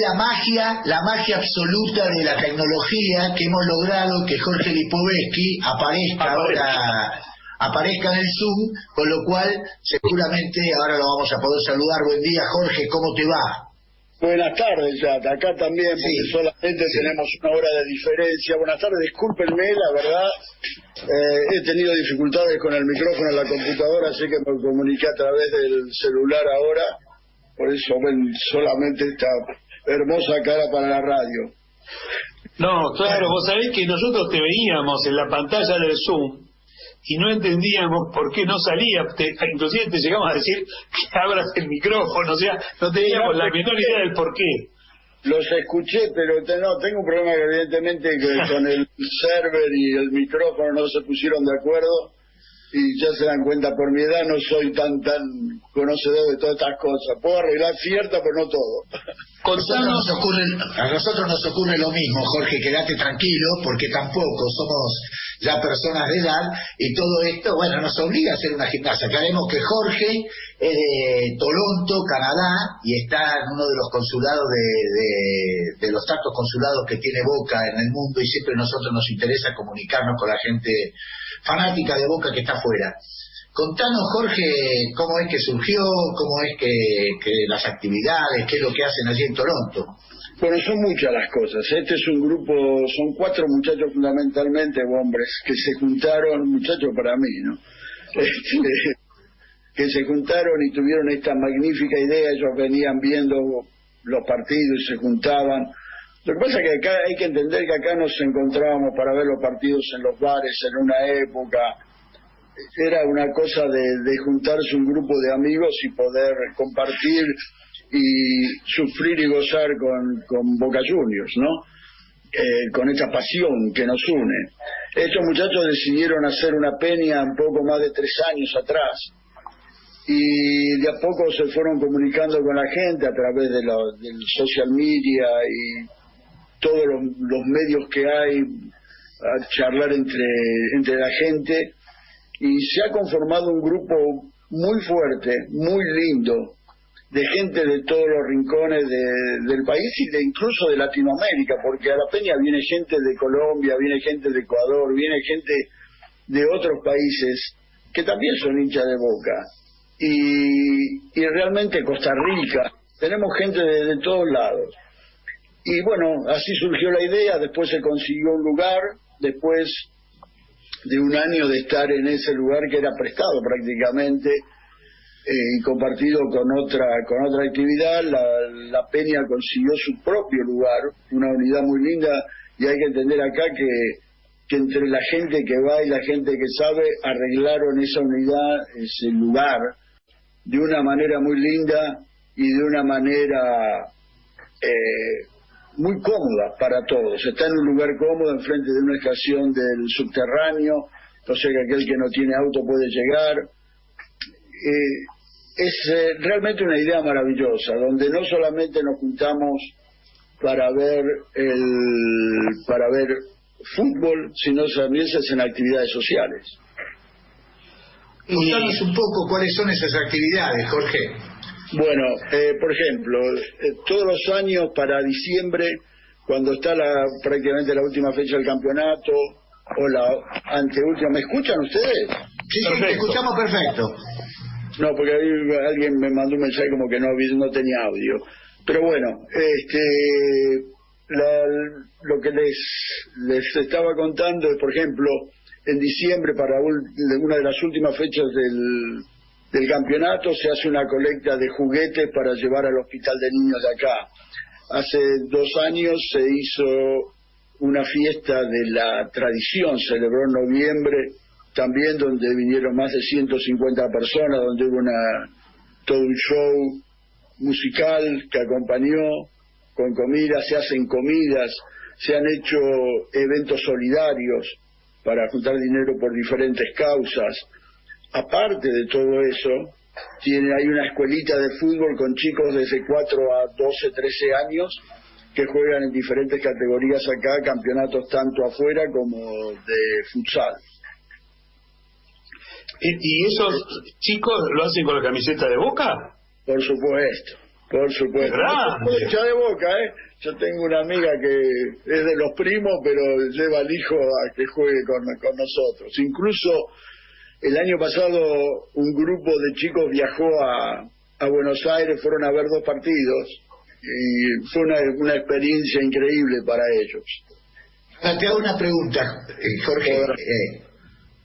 la magia, la magia absoluta de la tecnología que hemos logrado que Jorge Lipovetsky aparezca ahora aparezca en el Zoom, con lo cual seguramente ahora lo vamos a poder saludar. Buen día, Jorge, ¿cómo te va? Buenas tardes, ya. Acá también, porque solamente tenemos una hora de diferencia. Buenas tardes, discúlpenme, la verdad, eh, he tenido dificultades con el micrófono en la computadora, así que me comuniqué a través del celular ahora. Por eso ven solamente esta hermosa cara para la radio. No, claro, vos sabés que nosotros te veíamos en la pantalla del Zoom y no entendíamos por qué no salía. inclusive te llegamos a decir que abras el micrófono, o sea, no teníamos la menor idea del por qué. Los escuché, pero no, tengo un problema que evidentemente que con el server y el micrófono no se pusieron de acuerdo y ya se dan cuenta, por mi edad no soy tan tan conocedor de todas estas cosas. Puedo arreglar cierta, pero no todo. nos ocurre, a nosotros nos ocurre lo mismo, Jorge, quédate tranquilo, porque tampoco somos ya personas de edad y todo esto, bueno, nos obliga a hacer una gimnasia. Aclaremos que Jorge es de Toronto, Canadá, y está en uno de los consulados de, de los tantos consulados que tiene Boca en el mundo y siempre a nosotros nos interesa comunicarnos con la gente fanática de Boca que está afuera. Contanos, Jorge, cómo es que surgió, cómo es que, que, las actividades, qué es lo que hacen allí en Toronto. Bueno, son muchas las cosas. Este es un grupo, son cuatro muchachos fundamentalmente, hombres, que se juntaron, muchachos para mí, ¿no? Este, que se juntaron y tuvieron esta magnífica idea, ellos venían viendo los partidos y se juntaban lo que pasa es que acá hay que entender que acá nos encontrábamos para ver los partidos en los bares en una época. Era una cosa de, juntarse un grupo de amigos y poder compartir y sufrir y gozar con, Boca Juniors, ¿no? Eh, con esta pasión que nos une. Estos muchachos decidieron hacer una peña un poco más de tres años atrás y de a poco se fueron comunicando con la gente a través de del social media y todos los, medios que hay a charlar entre, entre la gente y se ha conformado un grupo muy fuerte, muy lindo, de gente de todos los rincones del país y de incluso de Latinoamérica, porque a la peña viene gente de Colombia, viene gente de Ecuador, viene gente de otros países que también son hinchas de boca. Y, y realmente Costa Rica, tenemos gente de todos lados. Y bueno, así surgió la idea, después se consiguió un lugar, después de un año de estar en ese lugar que era prestado prácticamente eh, y compartido con otra con otra actividad, la, Peña consiguió su propio lugar, una unidad muy linda y hay que entender acá que, que entre la gente que va y la gente que sabe arreglaron esa unidad, ese lugar, de una manera muy linda y de una manera eh, muy cómoda para todos. Está en un lugar cómodo, enfrente de una estación del subterráneo, o sea que aquel que no tiene auto puede llegar. Eh, es eh, realmente una idea maravillosa, donde no solamente nos juntamos para ver el para ver fútbol, sino también se hacen actividades sociales. Contanos un poco cuáles son esas actividades, Jorge. Bueno, eh, por ejemplo, eh, todos los años para diciembre, cuando está la, prácticamente la última fecha del campeonato, o la anteúltima, ¿me escuchan ustedes? Sí, sí, te escuchamos perfecto. No, porque alguien me mandó un mensaje como que no, no tenía audio. Pero bueno, este, lo que les, les estaba contando es, por ejemplo, en diciembre, para una de las últimas fechas del, del campeonato se hace una colecta de juguetes para llevar al hospital de niños de acá. Hace dos años se hizo una fiesta de la tradición, celebró en noviembre, también donde vinieron más de 150 personas, donde hubo una, todo un show musical que acompañó con comidas, se hacen comidas, se han hecho eventos solidarios para juntar dinero por diferentes causas aparte de todo eso, tiene, hay una escuelita de fútbol con chicos desde 4 a 12, 13 años que juegan en diferentes categorías acá, campeonatos tanto afuera como de futsal. ¿Y, esos chicos lo hacen con la camiseta de Boca? Por supuesto. Por supuesto. Mucha de boca, ¿eh? Yo tengo una amiga que es de los primos, pero lleva al hijo a que juegue con, con nosotros. Incluso el año pasado un grupo de chicos viajó a, a Buenos Aires, fueron a ver dos partidos y fue una, una experiencia increíble para ellos. Te hago una pregunta, eh, Jorge. Eh,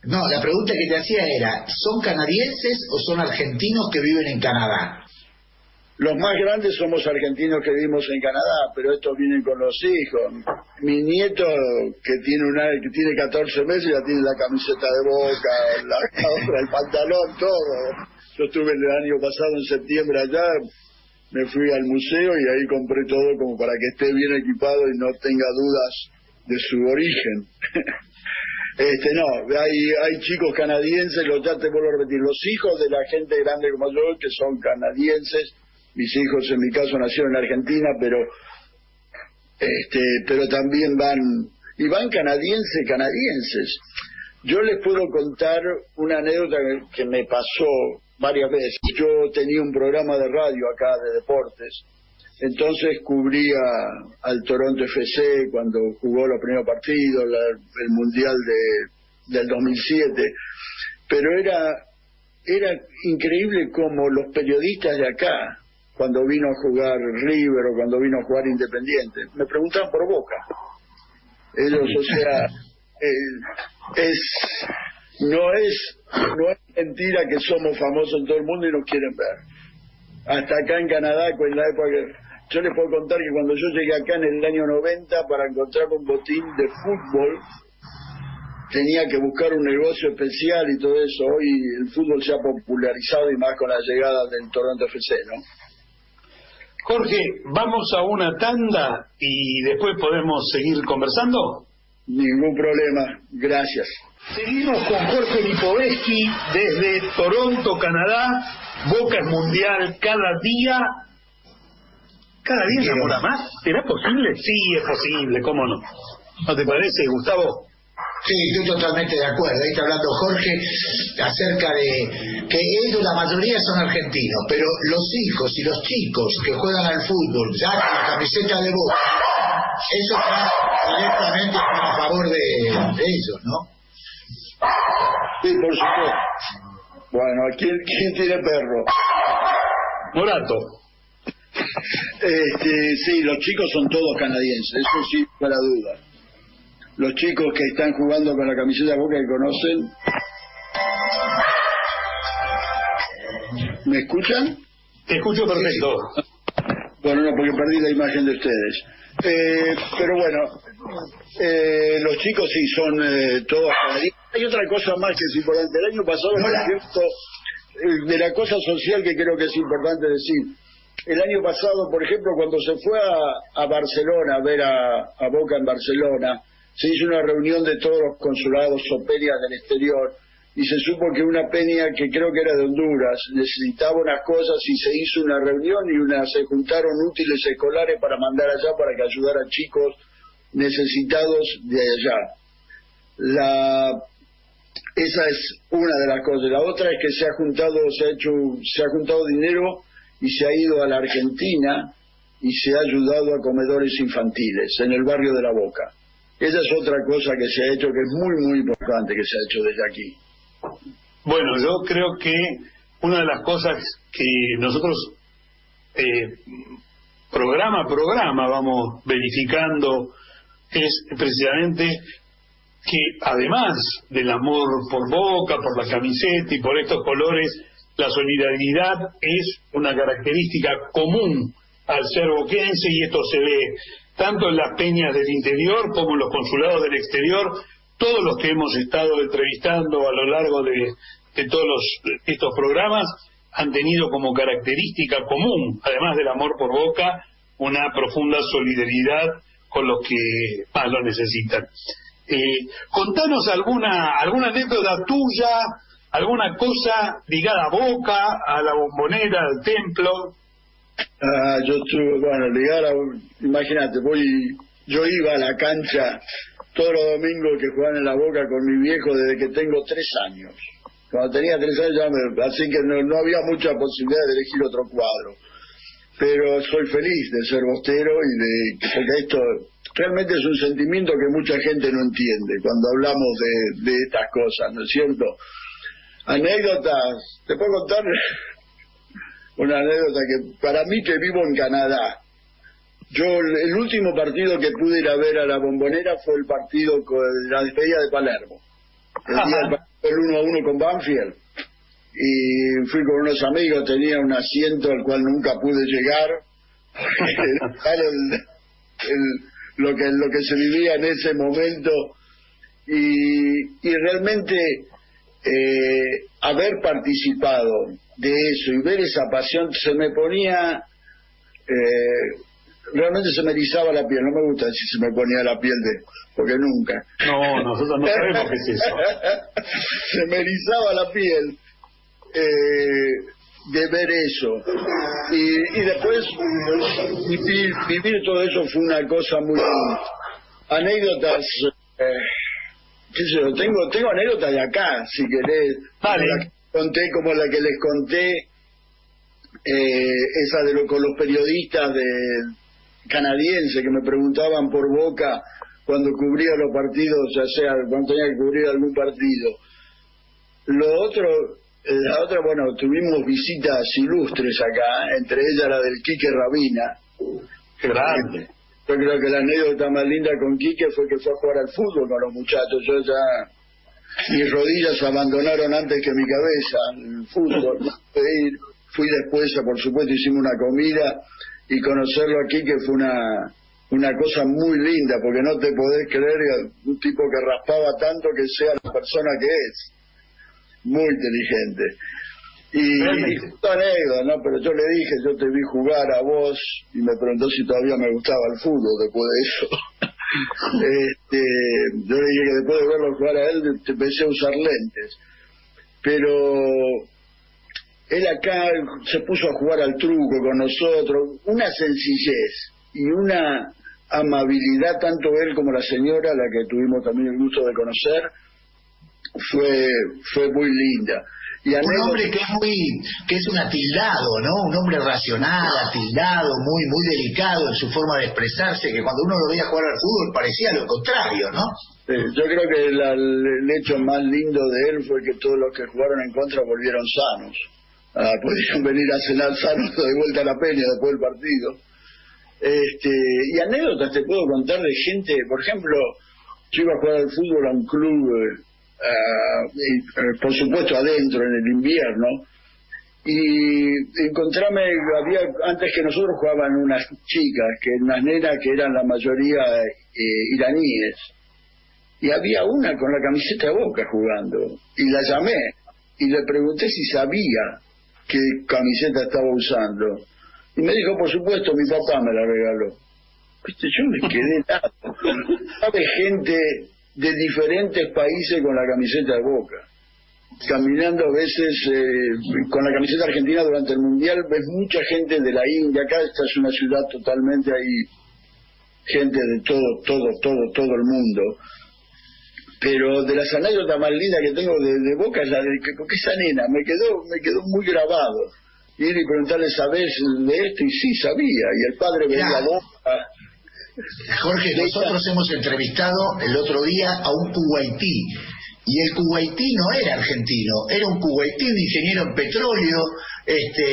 no, la pregunta que te hacía era, ¿son canadienses o son argentinos que viven en Canadá? Los más grandes somos argentinos que vivimos en Canadá, pero estos vienen con los hijos. Mi nieto, que tiene una, que tiene 14 meses, ya tiene la camiseta de boca, la, el pantalón, todo. Yo estuve el año pasado en septiembre allá, me fui al museo y ahí compré todo como para que esté bien equipado y no tenga dudas de su origen. este no, hay, hay chicos canadienses, los ya te vuelvo a repetir, los hijos de la gente grande como yo, que son canadienses, mis hijos en mi caso nacieron en Argentina, pero este, pero también van y van canadienses, canadienses. Yo les puedo contar una anécdota que me pasó varias veces. Yo tenía un programa de radio acá de deportes, entonces cubría al Toronto FC cuando jugó los primeros partidos, el Mundial de, del 2007, pero era, era increíble como los periodistas de acá cuando vino a jugar River o cuando vino a jugar Independiente. Me preguntan por Boca. Ellos, o sea, eh, es no es no es mentira que somos famosos en todo el mundo y nos quieren ver. Hasta acá en Canadá, en la época yo les puedo contar que cuando yo llegué acá en el año 90 para encontrar un botín de fútbol tenía que buscar un negocio especial y todo eso. Hoy el fútbol se ha popularizado y más con la llegada del Toronto FC, ¿no? Jorge, vamos a una tanda y después podemos seguir conversando. Ningún problema, gracias. Seguimos con Jorge Lipovetsky desde Toronto, Canadá. Boca es mundial cada día. ¿Cada día se enamora más? ¿Será posible? Sí, es posible, ¿cómo no? ¿No te parece, Gustavo? Sí, estoy totalmente de acuerdo. Ahí está hablando Jorge acerca de que ellos, la mayoría son argentinos, pero los hijos y los chicos que juegan al fútbol, ya con la camiseta de voz, eso está directamente a favor de, ellos, ¿no? Sí, por supuesto. Bueno, ¿quién, quién tiene perro? Morato. Este, sí, los chicos son todos canadienses, eso sí, para duda los chicos que están jugando con la camiseta Boca que conocen. ¿Me escuchan? Te escucho perfecto. Bueno, no, porque perdí la imagen de ustedes. Eh, pero bueno, eh, los chicos sí son eh, todos Hay otra cosa más que es importante. El año pasado, por ejemplo, de la cosa social que creo que es importante decir. El año pasado, por ejemplo, cuando se fue a, Barcelona a ver a Boca en Barcelona, se hizo una reunión de todos los consulados o peñas del exterior y se supo que una peña que creo que era de Honduras necesitaba unas cosas y se hizo una reunión y una, se juntaron útiles escolares para mandar allá para que ayudara a chicos necesitados de allá. La, esa es una de las cosas. La otra es que se ha juntado, se ha hecho, se ha juntado dinero y se ha ido a la Argentina y se ha ayudado a comedores infantiles en el barrio de La Boca. Esa es otra cosa que se ha hecho que es muy, muy importante que se ha hecho desde aquí. Bueno, yo creo que una de las cosas que nosotros eh, programa a programa vamos verificando es precisamente que además del amor por Boca, por la camiseta y por estos colores, la solidaridad es una característica común al ser boquense y esto se ve tanto en las peñas del interior como en los consulados del exterior, todos los que hemos estado entrevistando a lo largo de, todos estos programas han tenido como característica común, además del amor por boca, una profunda solidaridad con los que más lo necesitan. Eh, contanos alguna, alguna anécdota tuya, alguna cosa ligada a Boca, a la bombonera, al templo. Ah, yo estuve, bueno, ligar imagínate, voy, yo iba a la cancha todos los domingos que jugaban en la boca con mi viejo desde que tengo tres años. Cuando tenía tres años ya me, así que no, había mucha posibilidad de elegir otro cuadro. pero soy feliz de ser bostero y de porque esto realmente es un sentimiento que mucha gente no entiende cuando hablamos de, de estas cosas, ¿no es cierto? Anécdotas, te puedo contar una anécdota que para mí que vivo en Canadá, yo el último partido que pude ir a ver a la bombonera fue el partido con la despedida de Palermo, el día del 1 a 1 con Banfield. Y fui con unos amigos, tenía un asiento al cual nunca pude llegar, lo, que, lo que se vivía en ese momento. Y, y realmente eh, haber participado de eso y ver esa pasión se me ponía eh, realmente se me erizaba la piel, no me gusta si se me ponía la piel de, porque nunca. No, nosotros no sabemos qué es eso. se me erizaba la piel eh, de ver eso. Y, y después vivir, vivir, todo eso fue una cosa muy... Anécdotas... Eh, qué sé yo, tengo, tengo anécdotas de acá, si querés. Vale. Conté, como la que les conté, eh, esa de lo, con los periodistas de canadienses que me preguntaban por boca cuando cubría los partidos, ya sea cuando tenía que cubrir algún partido. Lo otro, la otra, bueno, tuvimos visitas ilustres acá, entre ellas la del Quique Rabina. Grande. Yo creo que la anécdota más linda con Quique fue que fue a jugar al fútbol con los muchachos. Yo ya, mis rodillas abandonaron antes que mi cabeza el fútbol. Fui después, por supuesto, hicimos una comida y conocerlo aquí que fue una una cosa muy linda, porque no te podés creer un tipo que raspaba tanto que sea la persona que es muy inteligente. Y, y anécdota, ¿no? Pero yo le dije, yo te vi jugar a vos y me preguntó si todavía me gustaba el fútbol después de eso. este, yo le dije que después de verlo jugar a él empecé a usar lentes. Pero él acá se puso a jugar al truco con nosotros, una sencillez y una amabilidad, tanto él como la señora, la que tuvimos también el gusto de conocer, fue, fue muy linda. Y un hombre que es muy, que es un atildado, ¿no? Un hombre racional, atildado, muy, muy delicado en su forma de expresarse, que cuando uno lo veía jugar al fútbol parecía lo contrario, ¿no? yo creo que el hecho más lindo de él fue que todos los que jugaron en contra volvieron sanos. Ah, pudieron venir a cenar sanos de vuelta a la peña después del partido. Este, y anécdotas te puedo contar de gente, por ejemplo, yo iba a jugar al fútbol a un club eh, uh, por supuesto adentro en el invierno, y encontrame, había, antes que nosotros jugaban unas chicas, que unas nenas que eran la mayoría eh, iraníes, y había una con la camiseta de boca jugando, y la llamé, y le pregunté si sabía qué camiseta estaba usando, y me dijo, por supuesto, mi papá me la regaló. Yo me quedé nada. Sabe gente de diferentes países con la camiseta de Boca. Caminando a veces eh, con la camiseta argentina durante el Mundial, ves mucha gente de la India. Acá esta es una ciudad totalmente ahí, gente de todo, todo, todo, todo el mundo. Pero de las anécdotas más lindas que tengo de, Boca es la de que, esa nena me quedó, me quedó muy grabado. Ir y preguntarle, ¿sabes de esto? Y sí, sabía. Y el padre venía a Boca Jorge, nosotros hemos entrevistado el otro día a un kuwaití y el kuwaití no era argentino, era un kuwaití, un ingeniero en petróleo, este,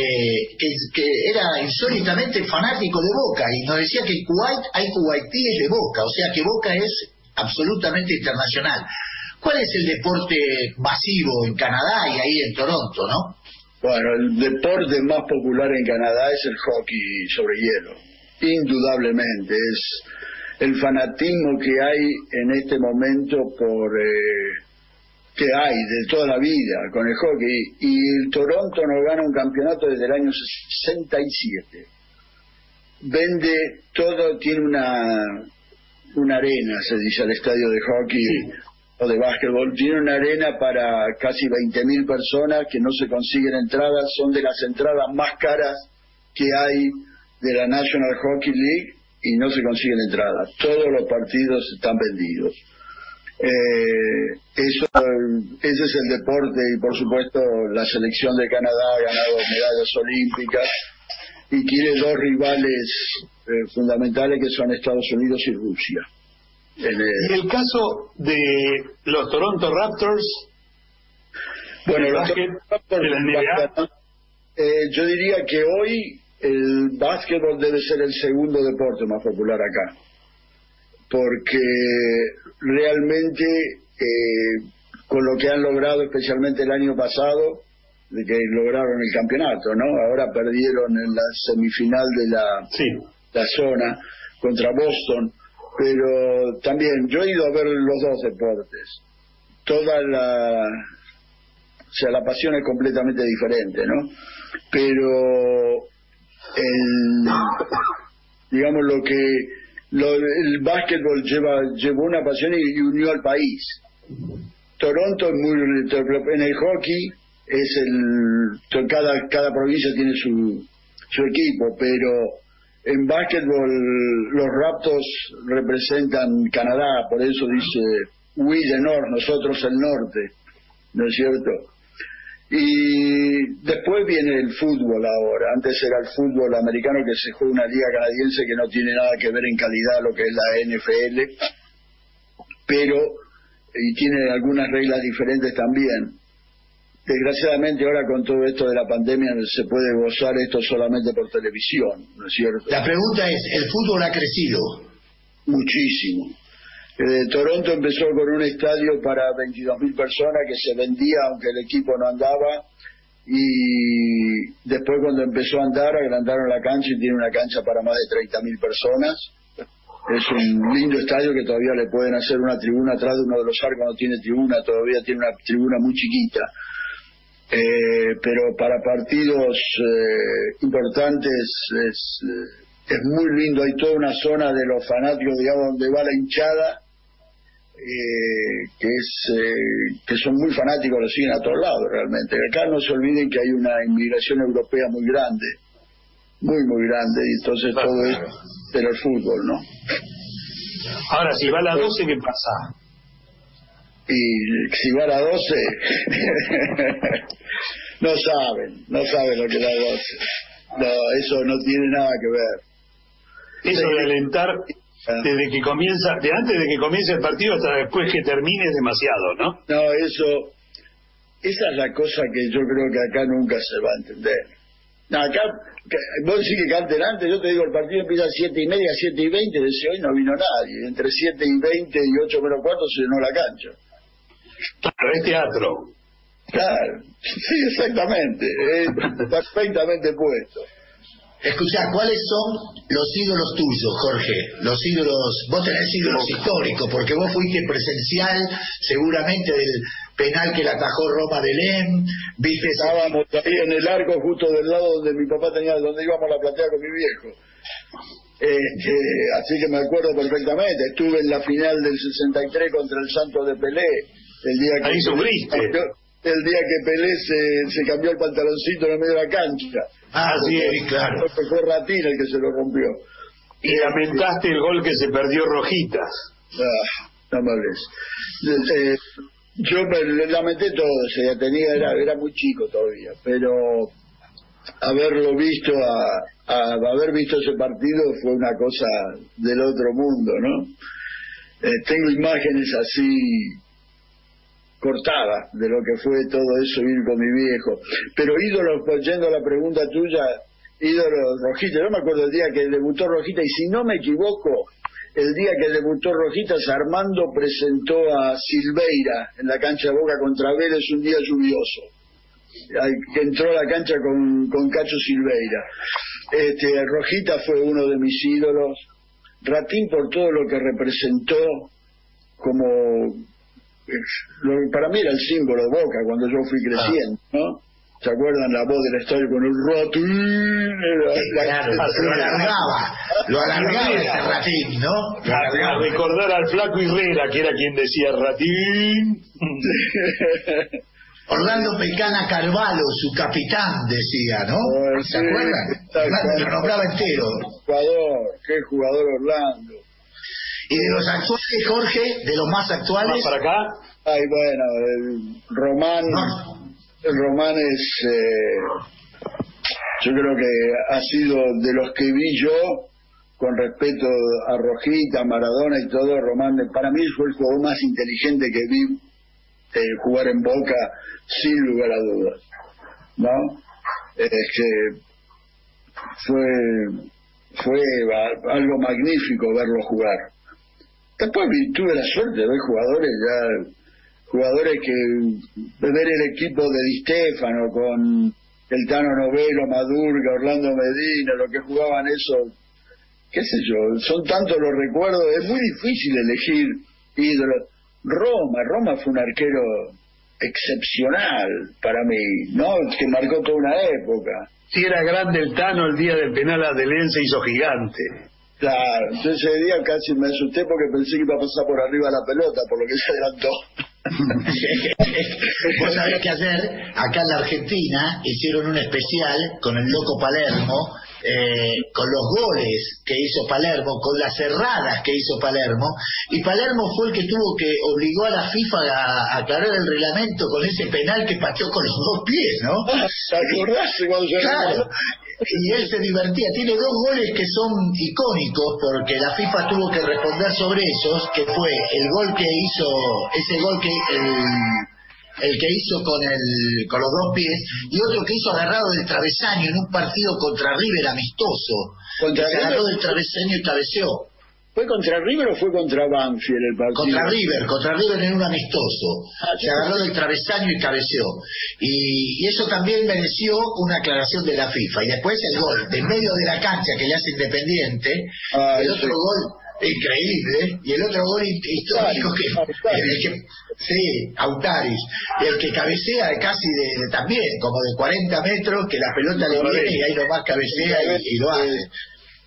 que, era insólitamente fanático de Boca y nos decía que en Kuwait hay kuwaitíes de Boca, o sea que Boca es absolutamente internacional. ¿Cuál es el deporte masivo en Canadá y ahí en Toronto, no? Bueno, el deporte más popular en Canadá es el hockey sobre hielo indudablemente. Es el fanatismo que hay en este momento por eh, que hay de toda la vida con el hockey. Y el Toronto no gana un campeonato desde el año 67. Vende todo, tiene una, una arena, se dice, al estadio de hockey. o de básquetbol, tiene una arena para casi 20.000 personas que no se consiguen entradas, son de las entradas más caras que hay de la National Hockey League y no se consiguen entradas. Todos los partidos están vendidos. Eh, eso, ese es el deporte y por supuesto la selección de Canadá ha ganado medallas olímpicas y tiene dos rivales eh, fundamentales que son Estados Unidos y Rusia. En el... caso de los Toronto Raptors, bueno, los Raptors de la NBA, eh, yo diría que hoy el básquetbol debe ser el segundo deporte más popular acá, porque realmente eh, con lo que han logrado, especialmente el año pasado, de que lograron el campeonato, ¿no? Ahora perdieron en la semifinal de la, la zona contra Boston, pero también yo he ido a ver los dos deportes. Toda la, o sea, la pasión es completamente diferente, ¿no? Pero el, digamos lo que el básquetbol lleva llevó una pasión y, unió al país. Toronto es muy en el hockey es el cada cada provincia tiene su su equipo, pero en básquetbol los Raptors representan Canadá, por eso dice we the North, nosotros el norte, ¿no es cierto? Y después viene el fútbol ahora. Antes era el fútbol americano que se juega una liga canadiense que no tiene nada que ver en calidad lo que es la NFL, pero y tiene algunas reglas diferentes también. Desgraciadamente ahora con todo esto de la pandemia se puede gozar esto solamente por televisión, ¿no es cierto? La pregunta es, ¿el fútbol ha crecido? Muchísimo. Eh, Toronto empezó con un estadio para 22.000 personas que se vendía aunque el equipo no andaba y después cuando empezó a andar agrandaron la cancha y tiene una cancha para más de 30.000 personas. Es un lindo estadio que todavía le pueden hacer una tribuna atrás de uno de los arcos, no tiene tribuna, todavía tiene una tribuna muy chiquita. Eh, pero para partidos eh, importantes es, es muy lindo, hay toda una zona de los fanáticos, digamos, donde va la hinchada eh, que es eh, que son muy fanáticos, lo siguen a todos lados realmente. Acá no se olviden que hay una inmigración europea muy grande, muy, muy grande, y entonces todo es pero el fútbol, ¿no? Ahora, si va a la 12, ¿qué pasa? Y si va a la 12, no saben, no saben lo que es la 12. No, eso no tiene nada que ver. Eso de alentar. Desde que comienza, de antes de que comience el partido hasta después que termine es demasiado, ¿no? No, eso, esa es la cosa que yo creo que acá nunca se va a entender. No, acá, vos decís que canten antes, yo te digo, el partido empieza a siete y media, siete y veinte, desde hoy no vino nadie, entre siete y veinte y ocho menos cuarto se llenó la cancha. Claro, es teatro. Claro, sí, exactamente, perfectamente puesto. Escuchá, ¿cuáles son los ídolos tuyos, Jorge? Los ídolos, vos tenés ídolos históricos, porque vos fuiste presencial seguramente del penal que le atajó Roma de Lem, viste... Estábamos ahí en el arco justo del lado donde mi papá tenía, donde íbamos a la platea con mi viejo. Este, así que me acuerdo perfectamente, estuve en la final del 63 contra el Santo de Pelé, el día que... Ahí sufriste. El día que Pelé se, se cambió el pantaloncito en el medio de la cancha. Ah, sí, claro. Fue Ratín el que se lo rompió. Y lamentaste el gol que se perdió Rojitas. Ah, no me hables. Eh, yo me lamenté todo, o tenía, era, era muy chico todavía, pero haberlo visto, a, a, haber visto ese partido fue una cosa del otro mundo, ¿no? Eh, tengo imágenes así cortada de lo que fue todo eso ir con mi viejo. Pero ídolo, yendo a la pregunta tuya, ídolo Rojita, yo me acuerdo el día que debutó Rojita, y si no me equivoco, el día que debutó Rojitas, Armando presentó a Silveira en la cancha de Boca contra Vélez un día lluvioso. Que entró a la cancha con, con Cacho Silveira. Este, Rojita fue uno de mis ídolos. Ratín por todo lo que representó como para mí era el símbolo de Boca cuando yo fui creciendo, ¿no? ¿Se acuerdan la voz del estadio con el ratín? Claro, lo alargaba, lo alargaba ese ratín, ¿no? A recordar al flaco Herrera, que era quien decía ratín. Orlando Pecana Carvalho, su capitán, decía, ¿no? ¿Se acuerdan? Orlando lo nombraba entero. Jugador, qué jugador Orlando. Y de los actuales, Jorge, de los más actuales. ¿Más para acá? Ay, bueno, el Román. El Román es. Eh, Yo creo que ha sido de los que vi yo, con respeto a Rojita, Maradona y todo, Román, para mí fue el jugador más inteligente que vi eh, jugar en Boca, sin lugar a dudas. ¿No? Es que fue, fue algo magnífico verlo jugar. Después tuve la suerte de ver jugadores ya jugadores que ver el equipo de Di Stefano con el Tano Novelo, Madurga, Orlando Medina, lo que jugaban eso, qué sé yo, son tantos los recuerdos, es muy difícil elegir ídolos. Roma, Roma fue un arquero excepcional para mí, ¿no? Que marcó toda una época. Si era grande el Tano, el día del penal a Delén se hizo gigante. Claro, entonces ese día casi me asusté porque pensé que iba a pasar por arriba la pelota, por lo que se adelantó. Vos sabés qué hacer, acá en la Argentina hicieron un especial con el loco Palermo, eh, con los goles que hizo Palermo, con las cerradas que hizo Palermo, y Palermo fue el que tuvo que obligó a la FIFA a, aclarar el reglamento con ese penal que pateó con los dos pies, ¿no? ¿Te acordás cuando se Claro, y él se divertía. Tiene dos goles que son icónicos porque la FIFA tuvo que responder sobre esos, que fue el gol que hizo, ese gol que el, que hizo con el con los dos pies y otro que hizo agarrado del travesaño en un partido contra River amistoso. ¿Contra se agarró del travesaño y cabeceó. ¿Fue contra River o fue contra Banfield el partido? Contra River, contra River en un amistoso. Ah, Se agarró del travesaño y cabeceó. Y, y eso también mereció una aclaración de la FIFA. Y después el gol de medio de la cancha que le hace Independiente, Ah, el sí. otro gol increíble, y el otro gol histórico que, Autaris. el que sí, Autaris, el que cabecea casi de, de- también, como de 40 metros, que la pelota le viene y ahí nomás cabecea y, y lo hace.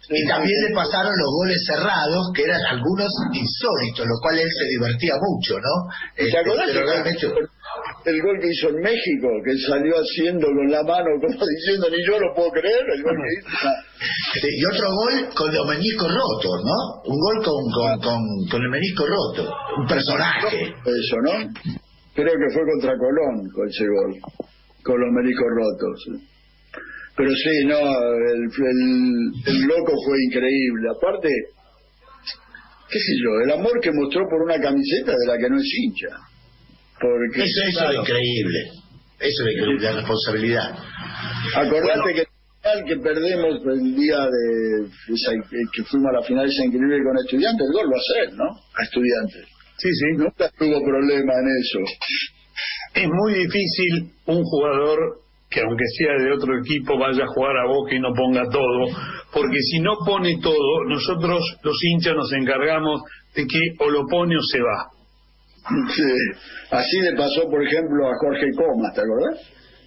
Y también le pasaron los goles cerrados, que eran algunos insólitos, lo cual él se divertía mucho, ¿no? ¿Te Este, acordás pero que realmente... el gol que hizo en México, que salió haciendo con la mano, como diciendo, ni yo lo puedo creer, el gol que hizo? Sí, y otro gol con los meniscos rotos, ¿no? Un gol con, con, con, con el menisco roto. Un personaje. Eso, ¿no? Creo que fue contra Colón con ese gol, con los meniscos rotos. Pero sí, no, el, el, el loco fue increíble. Aparte, qué sé yo, el amor que mostró por una camiseta de la que no es hincha. Porque, Eso, eso claro, es increíble. Eso es increíble, la responsabilidad. Acordate Bueno. que el final que perdemos el día de esa- que fuimos a la final esa increíble con estudiantes, el gol lo hace él, ¿no? A estudiantes. Sí, sí. Nunca tuvo problema en eso. Es muy difícil un jugador que aunque sea de otro equipo vaya a jugar a Boca y no ponga todo, porque si no pone todo, nosotros los hinchas nos encargamos de que o lo pone o se va. Sí. Así le pasó, por ejemplo, a Jorge Comas, ¿te acordás?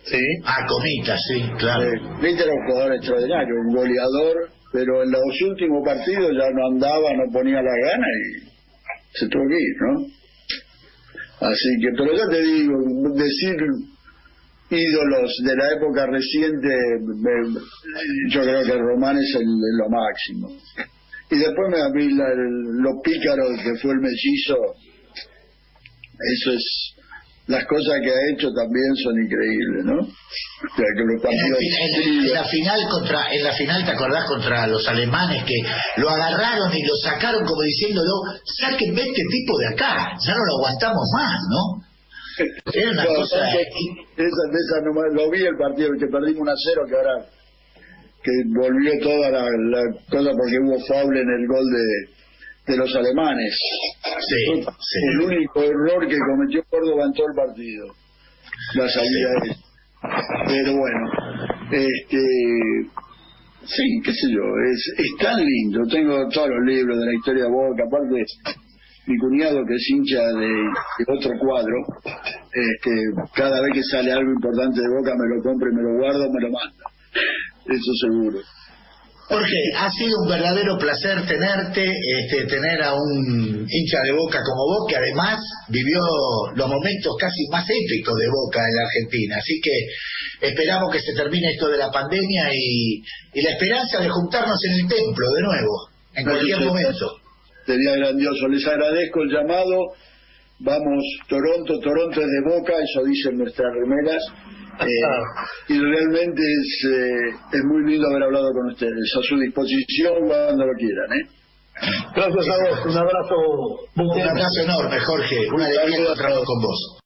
¿Sí? Ah, comita, sí, claro. Eh, Viste, era un jugador extraordinario, un goleador, pero en los últimos partidos ya no andaba, no ponía la gana y se tuvo que ir, ¿no? Así que, pero ya te digo, decir ídolos de la época reciente, yo creo que Román es el, lo máximo. Y después me vi la, el- lo pícaro que fue el mellizo, eso es, las cosas que ha hecho también son increíbles, ¿no? O sea, que los En, el partidos- fi- en- en la final contra, en la final te acordás contra los alemanes que lo agarraron y lo sacaron como diciéndolo, sáquenme este tipo de acá, ya no lo aguantamos más, ¿no? Era una No, cosa no, esa, de esa nomás, lo vi el partido que perdimos 1 a 0 que ahora que volvió toda la, la cosa porque hubo foul en el gol de, de los alemanes. Sí, sí. el único error que cometió Córdoba en todo el partido la salida es pero bueno este sí qué sé yo es, es tan lindo tengo todos los libros de la historia de Boca aparte mi cuñado que es hincha de, de otro cuadro este cada vez que sale algo importante de Boca me lo compra y me lo guardo me lo manda eso seguro Jorge, ha sido un verdadero placer tenerte, este, tener a un hincha de Boca como vos, que además vivió los momentos casi más épicos de Boca en la Argentina. Así que esperamos que se termine esto de la pandemia y, y la esperanza de juntarnos en el templo de nuevo, en cualquier momento. Sería grandioso les agradezco el llamado vamos Toronto Toronto es de Boca eso dicen nuestras remeras Eh, y realmente es, eh, es muy lindo haber hablado con ustedes. A su disposición cuando lo quieran. ¿eh? Gracias a vos, un abrazo. Un abrazo enorme, Jorge. Una alegría encontrarnos con vos.